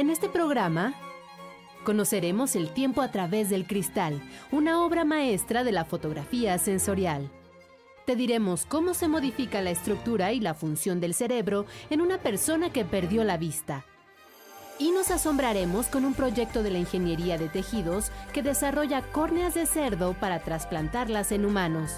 En este programa conoceremos el tiempo a través del cristal, una obra maestra de la fotografía sensorial. Te diremos cómo se modifica la estructura y la función del cerebro en una persona que perdió la vista. Y nos asombraremos con un proyecto de la ingeniería de tejidos que desarrolla córneas de cerdo para trasplantarlas en humanos.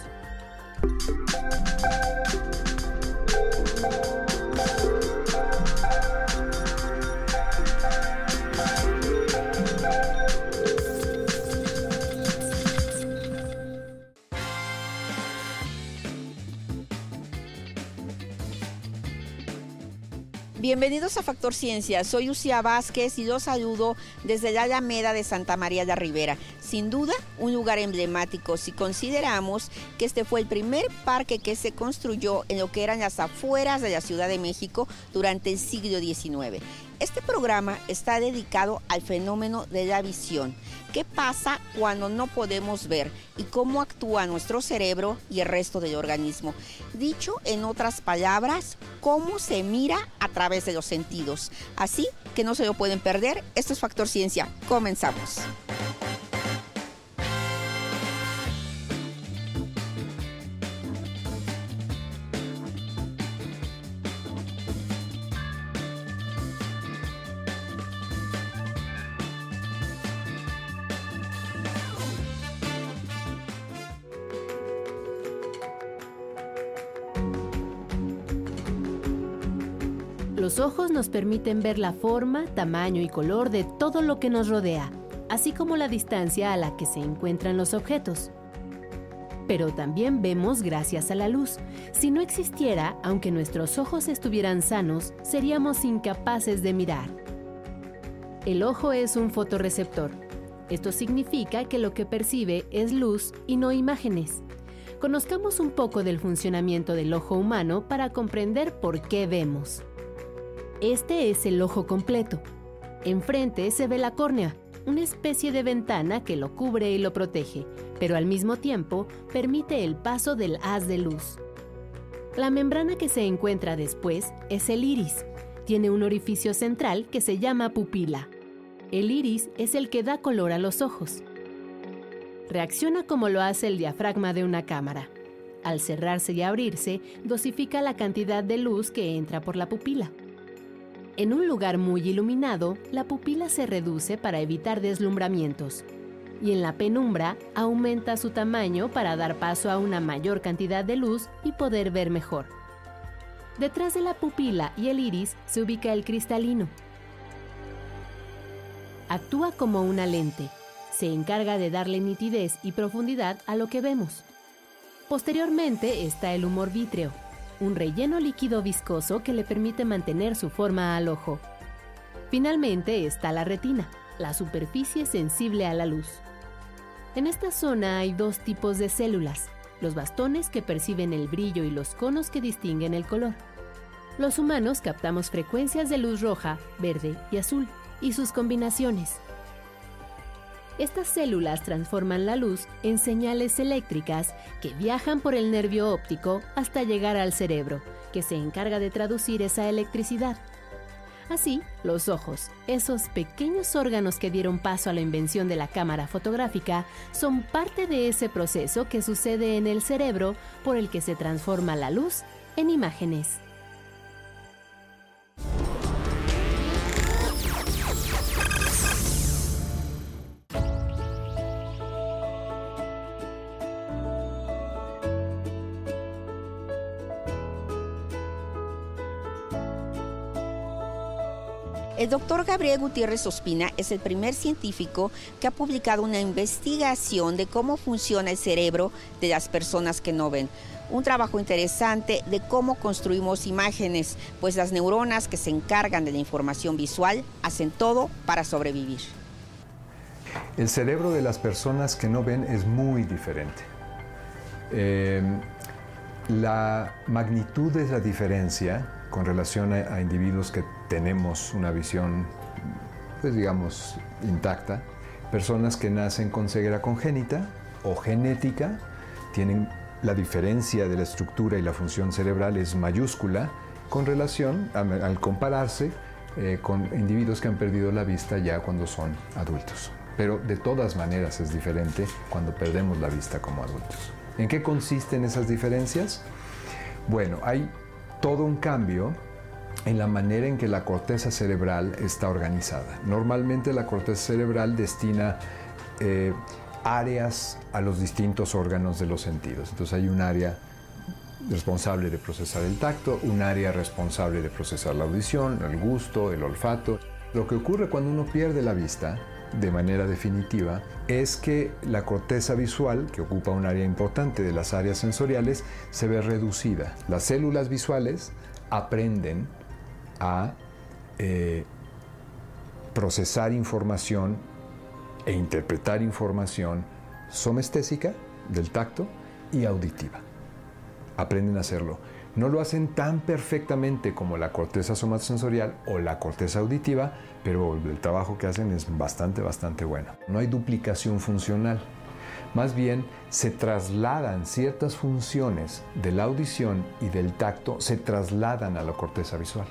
Bienvenidos a Factor Ciencia, soy Lucía Vázquez y los saludo desde la Alameda de Santa María de Rivera. Sin duda, un lugar emblemático si consideramos que este fue el primer parque que se construyó en lo que eran las afueras de la Ciudad de México durante el siglo XIX. Este programa está dedicado al fenómeno de la visión. ¿Qué pasa cuando no podemos ver y cómo actúa nuestro cerebro y el resto del organismo? Dicho en otras palabras, cómo se mira a través de los sentidos. Así que no se lo pueden perder. Esto es Factor Ciencia. Comenzamos. Ojos nos permiten ver la forma, tamaño y color de todo lo que nos rodea, así como la distancia a la que se encuentran los objetos. Pero también vemos gracias a la luz. Si no existiera, aunque nuestros ojos estuvieran sanos, seríamos incapaces de mirar. El ojo es un fotorreceptor. Esto significa que lo que percibe es luz y no imágenes. Conozcamos un poco del funcionamiento del ojo humano para comprender por qué vemos. Este es el ojo completo. Enfrente se ve la córnea, una especie de ventana que lo cubre y lo protege, pero al mismo tiempo permite el paso del haz de luz. La membrana que se encuentra después es el iris. Tiene un orificio central que se llama pupila. El iris es el que da color a los ojos. Reacciona como lo hace el diafragma de una cámara. Al cerrarse y abrirse, dosifica la cantidad de luz que entra por la pupila. En un lugar muy iluminado, la pupila se reduce para evitar deslumbramientos y en la penumbra aumenta su tamaño para dar paso a una mayor cantidad de luz y poder ver mejor. Detrás de la pupila y el iris se ubica el cristalino. Actúa como una lente. Se encarga de darle nitidez y profundidad a lo que vemos. Posteriormente está el humor vítreo, un relleno líquido viscoso que le permite mantener su forma al ojo. Finalmente está la retina, la superficie sensible a la luz. En esta zona hay dos tipos de células, los bastones que perciben el brillo y los conos que distinguen el color. Los humanos captamos frecuencias de luz roja, verde y azul, y sus combinaciones. Estas células transforman la luz en señales eléctricas que viajan por el nervio óptico hasta llegar al cerebro, que se encarga de traducir esa electricidad. Así, los ojos, esos pequeños órganos que dieron paso a la invención de la cámara fotográfica, son parte de ese proceso que sucede en el cerebro por el que se transforma la luz en imágenes. El doctor Gabriel Gutiérrez Ospina es el primer científico que ha publicado una investigación de cómo funciona el cerebro de las personas que no ven. Un trabajo interesante de cómo construimos imágenes, pues las neuronas que se encargan de la información visual hacen todo para sobrevivir. El cerebro de las personas que no ven es muy diferente. Eh, la magnitud de la diferencia con relación a, a individuos que tenemos una visión, pues digamos, intacta. Personas que nacen con ceguera congénita o genética tienen la diferencia de la estructura y la función cerebral es mayúscula con relación, al compararse eh, con individuos que han perdido la vista ya cuando son adultos. Pero de todas maneras es diferente cuando perdemos la vista como adultos. ¿En qué consisten esas diferencias? Bueno, hay todo un cambio en la manera en que la corteza cerebral está organizada. Normalmente la corteza cerebral destina eh, áreas a los distintos órganos de los sentidos. Entonces hay un área responsable de procesar el tacto, un área responsable de procesar la audición, el gusto, el olfato. Lo que ocurre cuando uno pierde la vista de manera definitiva es que la corteza visual, que ocupa un área importante de las áreas sensoriales, se ve reducida. Las células visuales aprenden a eh, procesar información e interpretar información somestésica del tacto y auditiva. Aprenden a hacerlo. No lo hacen tan perfectamente como la corteza somatosensorial o la corteza auditiva, pero el trabajo que hacen es bastante, bastante bueno. No hay duplicación funcional. Más bien se trasladan ciertas funciones de la audición y del tacto, se trasladan a la corteza visual.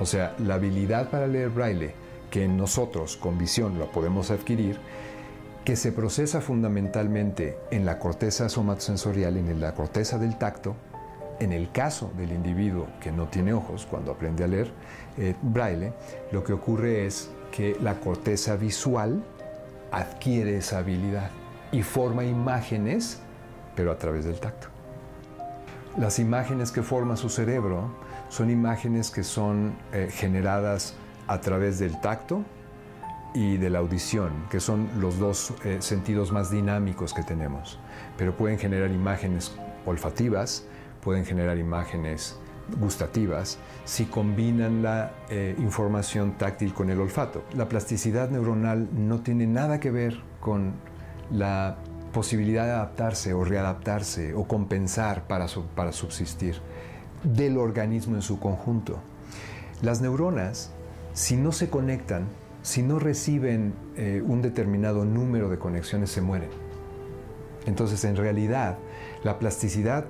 O sea, la habilidad para leer braille, que nosotros con visión la podemos adquirir, que se procesa fundamentalmente en la corteza somatosensorial, en la corteza del tacto, en el caso del individuo que no tiene ojos, cuando aprende a leer eh, braille, lo que ocurre es que la corteza visual adquiere esa habilidad y forma imágenes, pero a través del tacto. Las imágenes que forma su cerebro son imágenes que son eh, generadas a través del tacto y de la audición, que son los dos eh, sentidos más dinámicos que tenemos. Pero pueden generar imágenes olfativas, pueden generar imágenes gustativas si combinan la eh, información táctil con el olfato. La plasticidad neuronal no tiene nada que ver con la posibilidad de adaptarse o readaptarse o compensar para, para subsistir del organismo en su conjunto. Las neuronas, si no se conectan, si no reciben eh, un determinado número de conexiones, se mueren. Entonces, en realidad, la plasticidad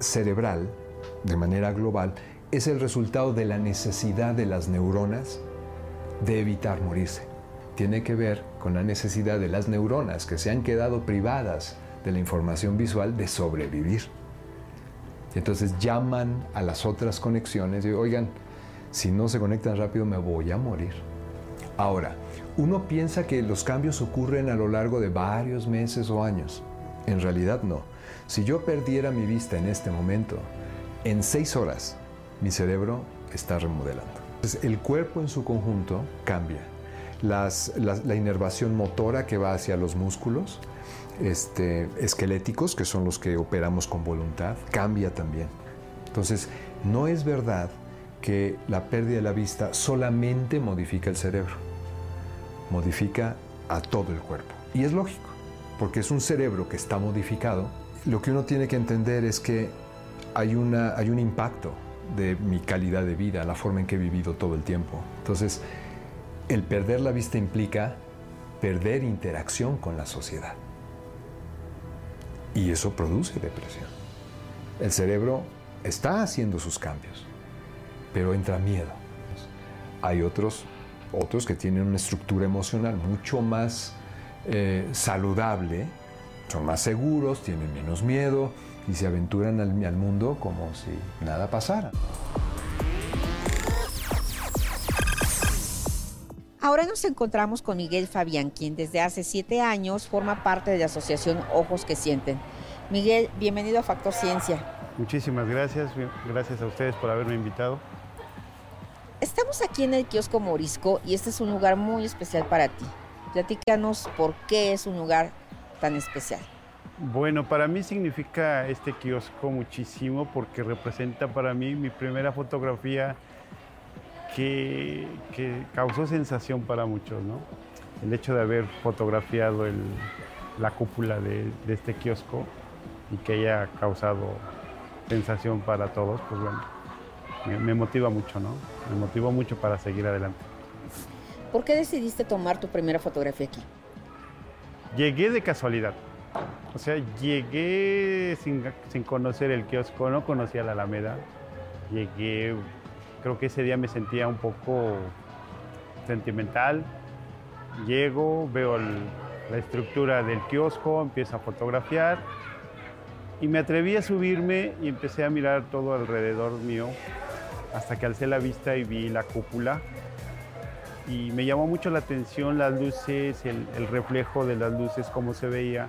cerebral, de manera global, es el resultado de la necesidad de las neuronas de evitar morirse. Tiene que ver con la necesidad de las neuronas que se han quedado privadas de la información visual de sobrevivir. Entonces llaman a las otras conexiones y oigan, si no se conectan rápido me voy a morir. Ahora, uno piensa que los cambios ocurren a lo largo de varios meses o años. En realidad no. Si yo perdiera mi vista en este momento, en seis horas mi cerebro está remodelando. El cuerpo en su conjunto cambia. La inervación motora que va hacia los músculos, este, esqueléticos, que son los que operamos con voluntad, cambia también. Entonces, no es verdad que la pérdida de la vista solamente modifica el cerebro, modifica a todo el cuerpo. Y es lógico, porque es un cerebro que está modificado. Lo que uno tiene que entender es que hay, una, hay un impacto de mi calidad de vida, la forma en que he vivido todo el tiempo. Entonces, el perder la vista implica perder interacción con la sociedad. Y eso produce depresión. El cerebro está haciendo sus cambios, pero entra miedo. Hay otros, otros que tienen una estructura emocional mucho más eh, saludable, son más seguros, tienen menos miedo y se aventuran al, al mundo como si nada pasara. Ahora nos encontramos con Miguel Fabián, quien desde hace siete años forma parte de la asociación Ojos que Sienten. Miguel, bienvenido a Factor Ciencia. Muchísimas gracias, gracias a ustedes por haberme invitado. Estamos aquí en el kiosco Morisco y este es un lugar muy especial para ti. Platícanos por qué es un lugar tan especial. Bueno, para mí significa este kiosco muchísimo porque representa para mí mi primera fotografía que, causó sensación para muchos, ¿no? El hecho de haber fotografiado la cúpula de, este kiosco y que haya causado sensación para todos, pues bueno, me, me, motiva mucho, ¿no? Me motivó mucho para seguir adelante. ¿Por qué decidiste tomar tu primera fotografía aquí? Llegué de casualidad. O sea, llegué sin, sin conocer el kiosco, no conocía la Alameda. Llegué creo que ese día me sentía un poco sentimental. Llego, veo la estructura del kiosco, empiezo a fotografiar y me atreví a subirme y empecé a mirar todo alrededor mío hasta que alcé la vista y vi la cúpula. Y me llamó mucho la atención las luces, el, el reflejo de las luces, cómo se veía.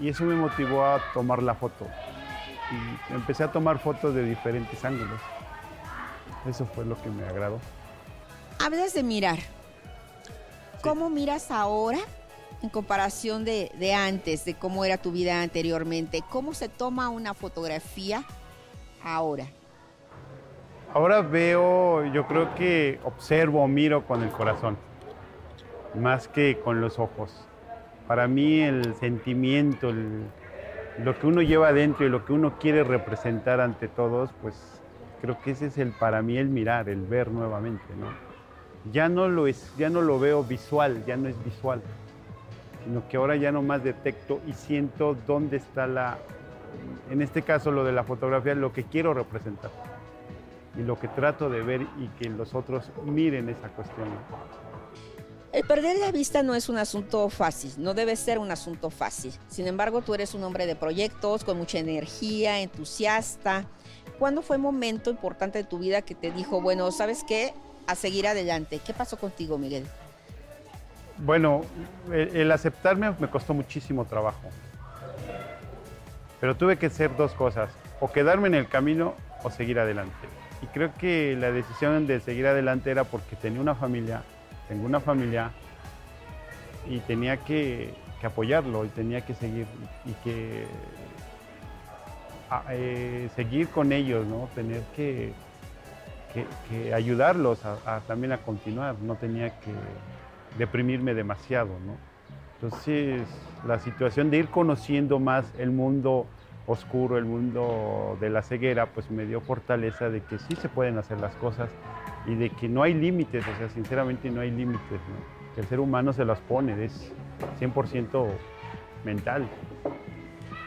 Y eso me motivó a tomar la foto. Y empecé a tomar fotos de diferentes ángulos. Eso fue lo que me agradó. Hablas de mirar. ¿Cómo miras ahora en comparación de, de, antes, de cómo era tu vida anteriormente? ¿Cómo se toma una fotografía ahora? Ahora veo, yo creo que observo, miro con el corazón, más que con los ojos. Para mí el sentimiento, el, lo que uno lleva adentro y lo que uno quiere representar ante todos, pues creo que ese es el para mí el mirar, el ver nuevamente, ¿no? Ya no lo es, ya no lo veo visual, ya no es visual, sino que ahora ya nomás detecto y siento dónde está la, en este caso lo de la fotografía, lo que quiero representar y lo que trato de ver y que los otros miren esa cuestión. El perder la vista no es un asunto fácil, no debe ser un asunto fácil. Sin embargo, tú eres un hombre de proyectos, con mucha energía, entusiasta. ¿Cuándo fue el momento importante de tu vida que te dijo, bueno, ¿sabes qué? A seguir adelante. ¿Qué pasó contigo, Miguel? Bueno, el aceptarme me costó muchísimo trabajo. Pero tuve que hacer dos cosas, o quedarme en el camino o seguir adelante. Y creo que la decisión de seguir adelante era porque tenía una familia tengo una familia y tenía que, apoyarlo y tenía que seguir y que eh, seguir con ellos, ¿no? Tener que, ayudarlos también a continuar, no tenía que deprimirme demasiado, ¿no? Entonces, la situación de ir conociendo más el mundo oscuro, el mundo de la ceguera, pues me dio fortaleza de que sí se pueden hacer las cosas y de que no hay límites, o sea, sinceramente no hay límites, que el ser humano se las pone, es 100% mental.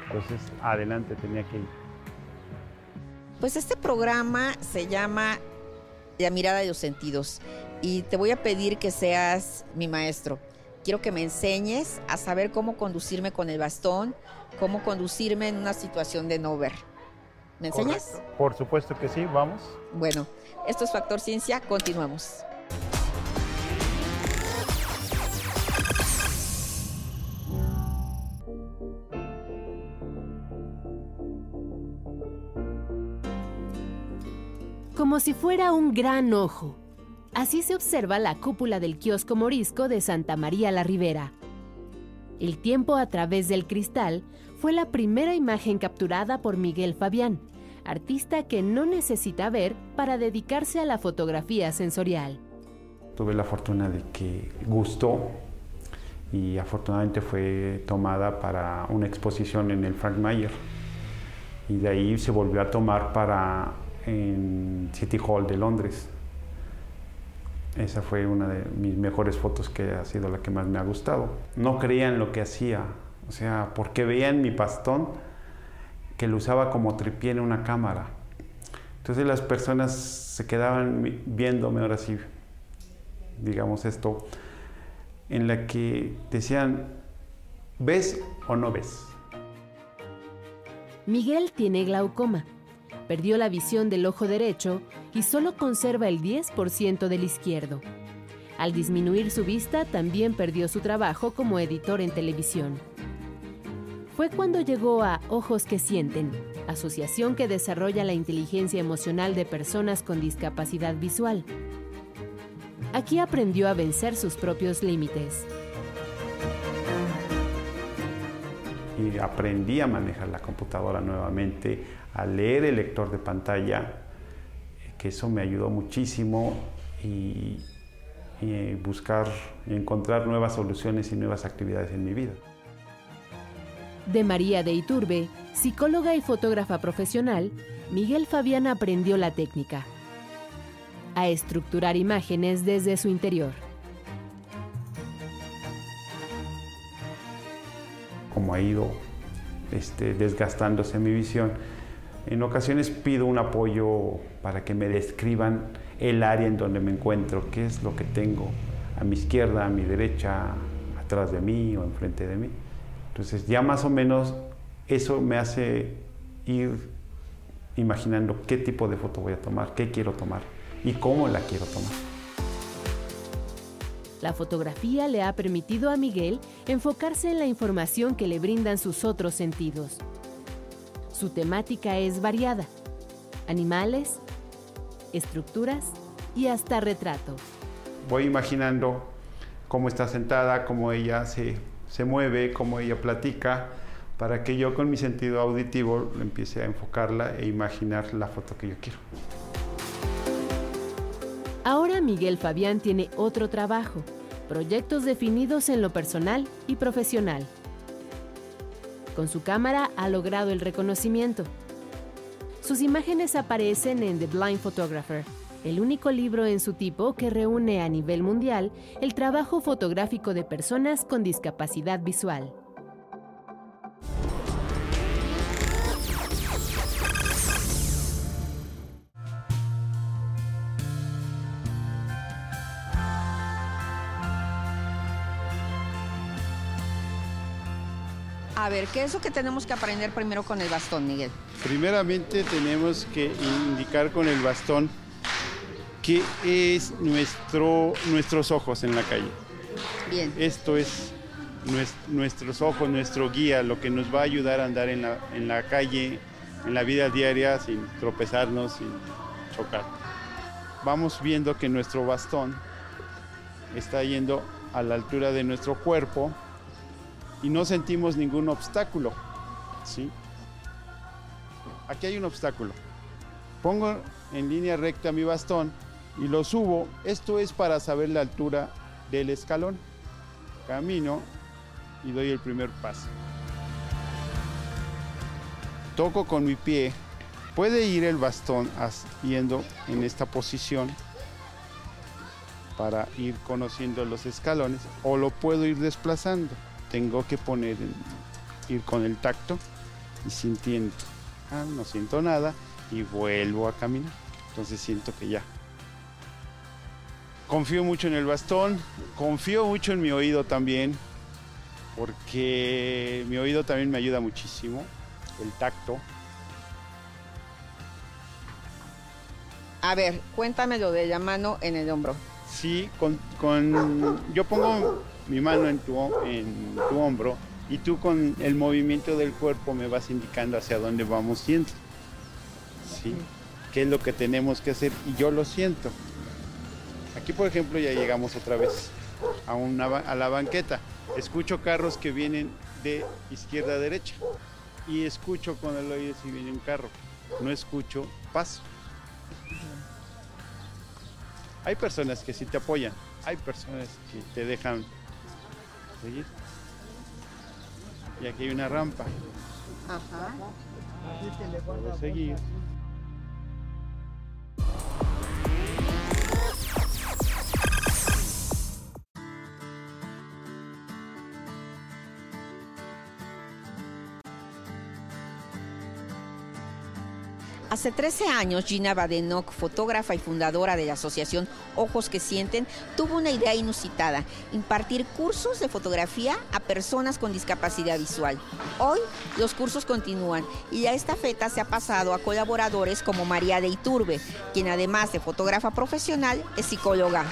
Entonces, adelante tenía que ir. Pues este programa se llama La mirada de los sentidos y te voy a pedir que seas mi maestro. Quiero que me enseñes a saber cómo conducirme con el bastón, cómo conducirme en una situación de no ver. ¿Me enseñas? Por supuesto que sí, vamos. Bueno, esto es Factor Ciencia, continuamos. Como si fuera un gran ojo. Así se observa la cúpula del kiosco morisco de Santa María la Ribera. El tiempo a través del cristal fue la primera imagen capturada por Miguel Fabián, artista que no necesita ver para dedicarse a la fotografía sensorial. Tuve la fortuna de que gustó y afortunadamente fue tomada para una exposición en el Frank Mayer y de ahí se volvió a tomar para en City Hall de Londres. Esa fue una de mis mejores fotos que ha sido la que más me ha gustado. No creían lo que hacía, o sea, porque veían mi pastón que lo usaba como tripié en una cámara. Entonces las personas se quedaban viéndome ahora sí, digamos esto, en la que decían, ¿ves o no ves? Miguel tiene glaucoma. Perdió la visión del ojo derecho y solo conserva el 10% del izquierdo. Al disminuir su vista, también perdió su trabajo como editor en televisión fue cuando llegó a Ojos que Sienten, asociación que desarrolla la inteligencia emocional de personas con discapacidad visual. Aquí aprendió a vencer sus propios límites. Y aprendí a manejar la computadora nuevamente, a leer el lector de pantalla, que eso me ayudó muchísimo y, y buscar y encontrar nuevas soluciones y nuevas actividades en mi vida de María de Iturbe, psicóloga y fotógrafa profesional, Miguel Fabián aprendió la técnica, a estructurar imágenes desde su interior. Como ha ido este, desgastándose mi visión, En ocasiones pido un apoyo para que me describan el área en donde me encuentro, qué es lo que tengo a mi izquierda, a mi derecha, atrás de mí o enfrente de mí. Entonces ya más o menos eso me hace ir imaginando qué tipo de foto voy a tomar, qué quiero tomar y cómo la quiero tomar. La fotografía le ha permitido a Miguel enfocarse en la información que le brindan sus otros sentidos. Su temática es variada. Animales, estructuras y hasta retrato. Voy imaginando cómo está sentada, cómo ella se, se mueve, cómo ella platica, para que yo con mi sentido auditivo empiece a enfocarla e imaginar la foto que yo quiero. Ahora Miguel Fabián tiene otro trabajo, proyectos definidos en lo personal y profesional. Con su cámara ha logrado el reconocimiento. Sus imágenes aparecen en The Blind Photographer, el único libro en su tipo que reúne a nivel mundial el trabajo fotográfico de personas con discapacidad visual. A ver, ¿qué es lo que tenemos que aprender primero con el bastón, Miguel? Primeramente tenemos que indicar con el bastón qué es nuestro, nuestros ojos en la calle. Bien. Esto es nuestros ojos, nuestro guía, lo que nos va a ayudar a andar en la, en la calle, en la vida diaria, sin tropezarnos, sin chocar. Vamos viendo que nuestro bastón está yendo a la altura de nuestro cuerpo y no sentimos ningún obstáculo. ¿sí? Aquí hay un obstáculo. Pongo en línea recta mi bastón y lo subo. Esto es para saber la altura del escalón. Camino y doy el primer paso. Toco con mi pie. Puede ir el bastón yendo en esta posición para ir conociendo los escalones o lo puedo ir desplazando tengo que poner, ir con el tacto y sintiendo. Ah, no siento nada y vuelvo a caminar. Entonces siento que ya. Confío mucho en el bastón, confío mucho en mi oído también, porque mi oído también me ayuda muchísimo, el tacto. A ver, cuéntame lo de la mano en el hombro. Sí, con, con yo pongo mi mano en tu, en tu hombro y tú con el movimiento del cuerpo me vas indicando hacia dónde vamos yendo. ¿Sí? ¿Qué es lo que tenemos que hacer? Y yo lo siento. Aquí, por ejemplo, ya llegamos otra vez a, una, a la banqueta. Escucho carros que vienen de izquierda a derecha y escucho con el oído si viene un carro. No escucho paso. Hay personas que sí te apoyan, hay personas que te dejan seguir. Y aquí hay una rampa. Ajá. Puedo seguir. Hace 13 años, Gina Badenoch, fotógrafa y fundadora de la asociación Ojos que Sienten, tuvo una idea inusitada, impartir cursos de fotografía a personas con discapacidad visual. Hoy los cursos continúan y a esta feta se ha pasado a colaboradores como María de Iturbe, quien además de fotógrafa profesional es psicóloga.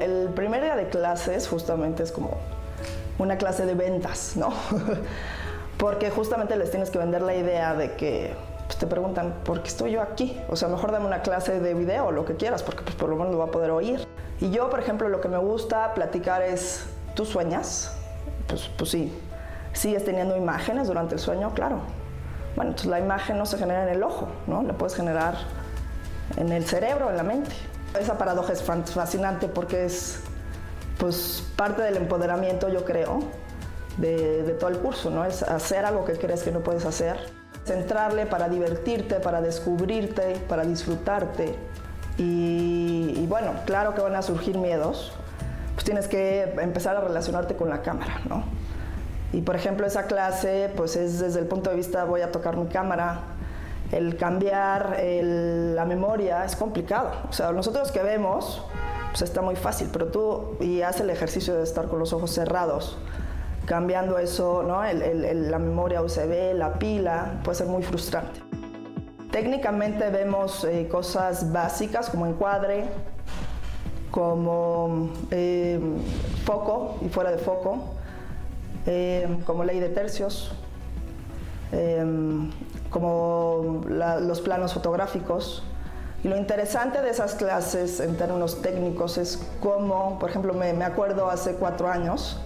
El primer día de clases justamente es como una clase de ventas, ¿no? Porque justamente les tienes que vender la idea de que pues, te preguntan, ¿por qué estoy yo aquí? O sea, mejor dame una clase de video lo que quieras, porque pues por lo menos lo va a poder oír. Y yo, por ejemplo, lo que me gusta platicar es, ¿tú sueñas? Pues, pues sí. ¿Sigues teniendo imágenes durante el sueño? Claro. Bueno, entonces la imagen no se genera en el ojo, ¿no? La puedes generar en el cerebro, en la mente. Esa paradoja es fascinante porque es pues parte del empoderamiento, yo creo, de, de todo el curso, ¿no? Es hacer algo que crees que no puedes hacer centrarle para divertirte, para descubrirte, para disfrutarte. Y, bueno, claro que van a surgir miedos, pues tienes que empezar a relacionarte con la cámara, ¿no? Y por ejemplo, esa clase, pues es desde el punto de vista, voy a tocar mi cámara, el cambiar la memoria es complicado. O sea, nosotros que vemos, pues está muy fácil, pero tú y haces el ejercicio de estar con los ojos cerrados, cambiando eso, ¿no? la memoria USB, la pila, puede ser muy frustrante. Técnicamente vemos eh, cosas básicas como encuadre, como eh, foco y fuera de foco, eh, como ley de tercios, como los planos fotográficos. Y lo interesante de esas clases en términos técnicos es cómo, por ejemplo, me, me acuerdo hace cuatro años,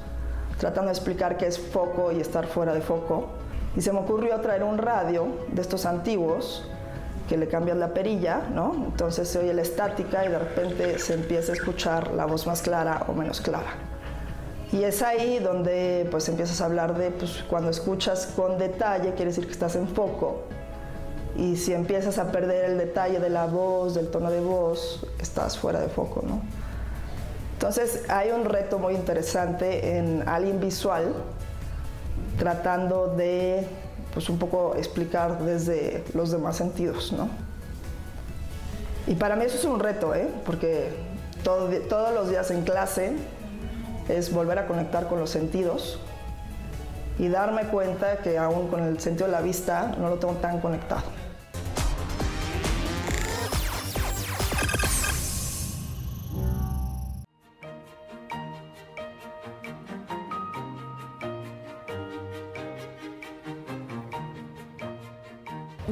tratando de explicar qué es foco y estar fuera de foco, y se me ocurrió traer un radio de estos antiguos que le cambias la perilla, ¿no? Entonces se oye la estática y de repente se empieza a escuchar la voz más clara o menos clara. Y es ahí donde pues empiezas a hablar de, pues cuando escuchas con detalle quiere decir que estás en foco. Y si empiezas a perder el detalle de la voz, del tono de voz, estás fuera de foco, ¿no? Entonces hay un reto muy interesante en alguien visual tratando de pues un poco explicar desde los demás sentidos, ¿no? Y para mí eso es un reto, ¿eh? Porque todos los días en clase es volver a conectar con los sentidos y darme cuenta que aún con el sentido de la vista no lo tengo tan conectado.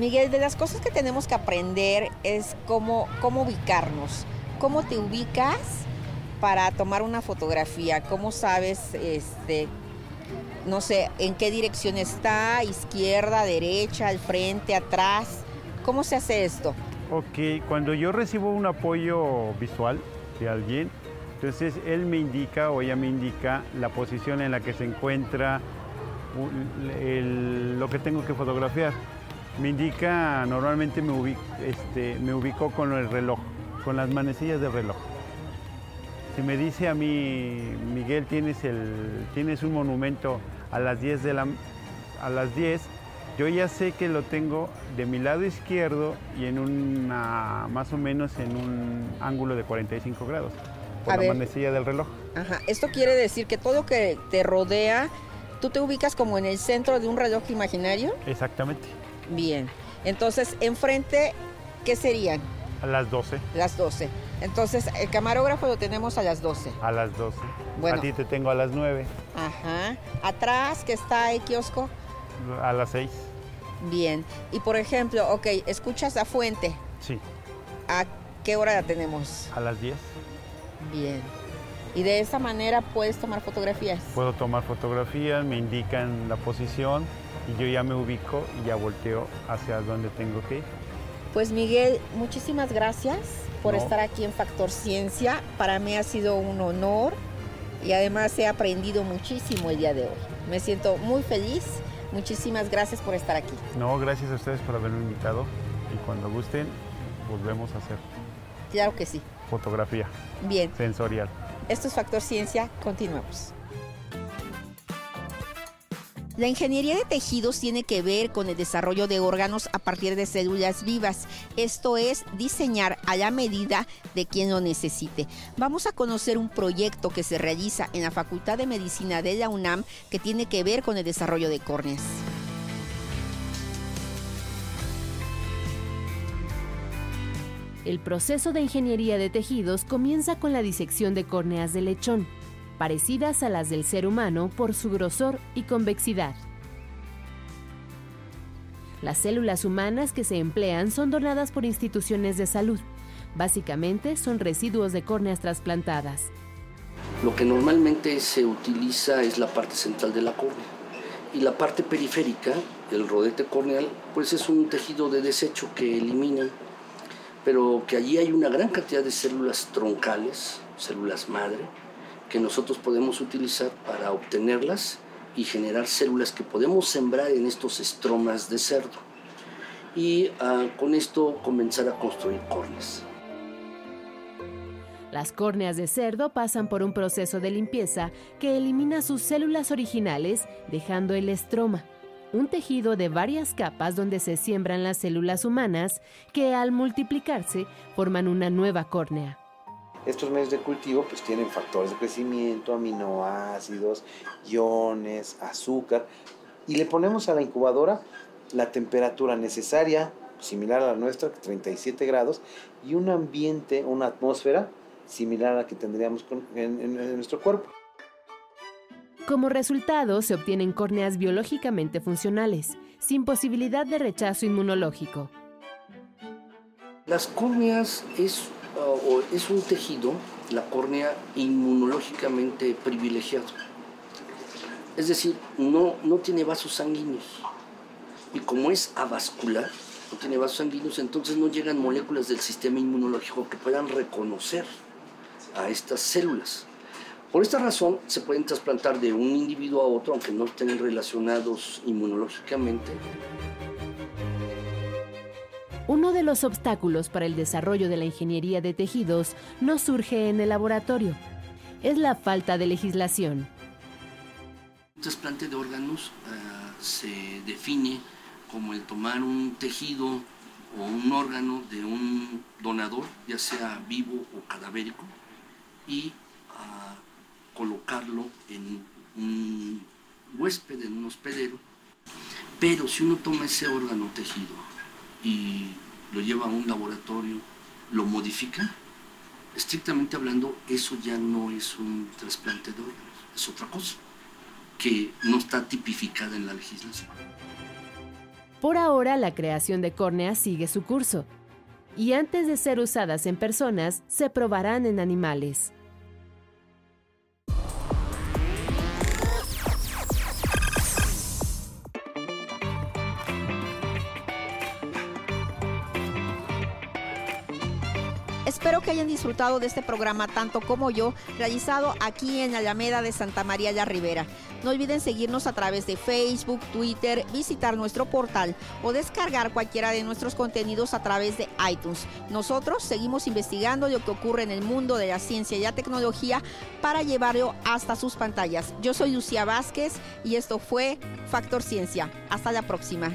Miguel, de las cosas que tenemos que aprender es cómo, cómo ubicarnos. ¿Cómo te ubicas para tomar una fotografía? ¿Cómo sabes, este, no sé, en qué dirección está? ¿Izquierda, derecha, al frente, atrás? ¿Cómo se hace esto? Ok, cuando yo recibo un apoyo visual de alguien, entonces él me indica o ella me indica la posición en la que se encuentra lo que tengo que fotografiar me indica, normalmente me ubico, este, me ubico con el reloj, con las manecillas del reloj. Si me dice a mí, Miguel, tienes, el, tienes un monumento a las 10 de la, a las 10, yo ya sé que lo tengo de mi lado izquierdo y en una, más o menos en un ángulo de 45 grados, por la manecilla del reloj. Ajá, esto quiere decir que todo que te rodea, tú te ubicas como en el centro de un reloj imaginario. Exactamente. Bien. Entonces, enfrente, ¿qué serían? A las 12. Las 12. Entonces, el camarógrafo lo tenemos a las 12. A las 12. Bueno. A ti te tengo a las 9. Ajá. Atrás, que está el kiosco. A las 6. Bien. Y por ejemplo, ok, escuchas a fuente. Sí. ¿A qué hora la tenemos? A las 10. Bien. Y de esa manera puedes tomar fotografías. Puedo tomar fotografías, me indican la posición y yo ya me ubico y ya volteo hacia donde tengo que ir. Pues Miguel, muchísimas gracias por estar aquí en Factor Ciencia. Para mí ha sido un honor y además he aprendido muchísimo el día de hoy. Me siento muy feliz. Muchísimas gracias por estar aquí. No, gracias a ustedes por haberme invitado y cuando gusten volvemos a hacer. Claro que sí. Fotografía. Bien. Sensorial. Esto es Factor Ciencia. Continuamos. La ingeniería de tejidos tiene que ver con el desarrollo de órganos a partir de células vivas, esto es diseñar a la medida de quien lo necesite. Vamos a conocer un proyecto que se realiza en la Facultad de Medicina de la UNAM que tiene que ver con el desarrollo de córneas. El proceso de ingeniería de tejidos comienza con la disección de córneas de lechón parecidas a las del ser humano por su grosor y convexidad. Las células humanas que se emplean son donadas por instituciones de salud. Básicamente son residuos de córneas trasplantadas. Lo que normalmente se utiliza es la parte central de la córnea y la parte periférica, el rodete corneal, pues es un tejido de desecho que eliminan, pero que allí hay una gran cantidad de células troncales, células madre, que nosotros podemos utilizar para obtenerlas y generar células que podemos sembrar en estos estromas de cerdo y ah, con esto comenzar a construir córneas. Las córneas de cerdo pasan por un proceso de limpieza que elimina sus células originales dejando el estroma. un tejido de varias capas donde se siembran las células humanas que al multiplicarse forman una nueva córnea. Estos medios de cultivo pues tienen factores de crecimiento, aminoácidos, iones, azúcar y le ponemos a la incubadora la temperatura necesaria, similar a la nuestra, 37 grados, y un ambiente, una atmósfera similar a la que tendríamos en nuestro cuerpo. Como resultado, se obtienen córneas biológicamente funcionales, sin posibilidad de rechazo inmunológico. Las córneas es, uh, es un tejido, la córnea, inmunológicamente privilegiado. Es decir, no, no tiene vasos sanguíneos. Y como es avascular, no tiene vasos sanguíneos, entonces no llegan moléculas del sistema inmunológico que puedan reconocer a estas células. Por esta razón se pueden trasplantar de un individuo a otro, aunque no estén relacionados inmunológicamente. Uno de los obstáculos para el desarrollo de la ingeniería de tejidos no surge en el laboratorio, es la falta de legislación. Un trasplante de órganos uh, se define como el tomar un tejido o un órgano de un donador, ya sea vivo o cadavérico, y uh, colocarlo en un huésped, en un hospedero. Pero si uno toma ese órgano tejido y lo lleva a un laboratorio, lo modifica, estrictamente hablando, eso ya no es un trasplante de órganos, es otra cosa que no está tipificada en la legislación. Por ahora, la creación de córneas sigue su curso y antes de ser usadas en personas, se probarán en animales. Espero que hayan disfrutado de este programa tanto como yo, realizado aquí en Alameda de Santa María de Rivera. No olviden seguirnos a través de Facebook, Twitter, visitar nuestro portal o descargar cualquiera de nuestros contenidos a través de iTunes. Nosotros seguimos investigando lo que ocurre en el mundo de la ciencia y la tecnología para llevarlo hasta sus pantallas. Yo soy Lucía Vázquez y esto fue Factor Ciencia. Hasta la próxima.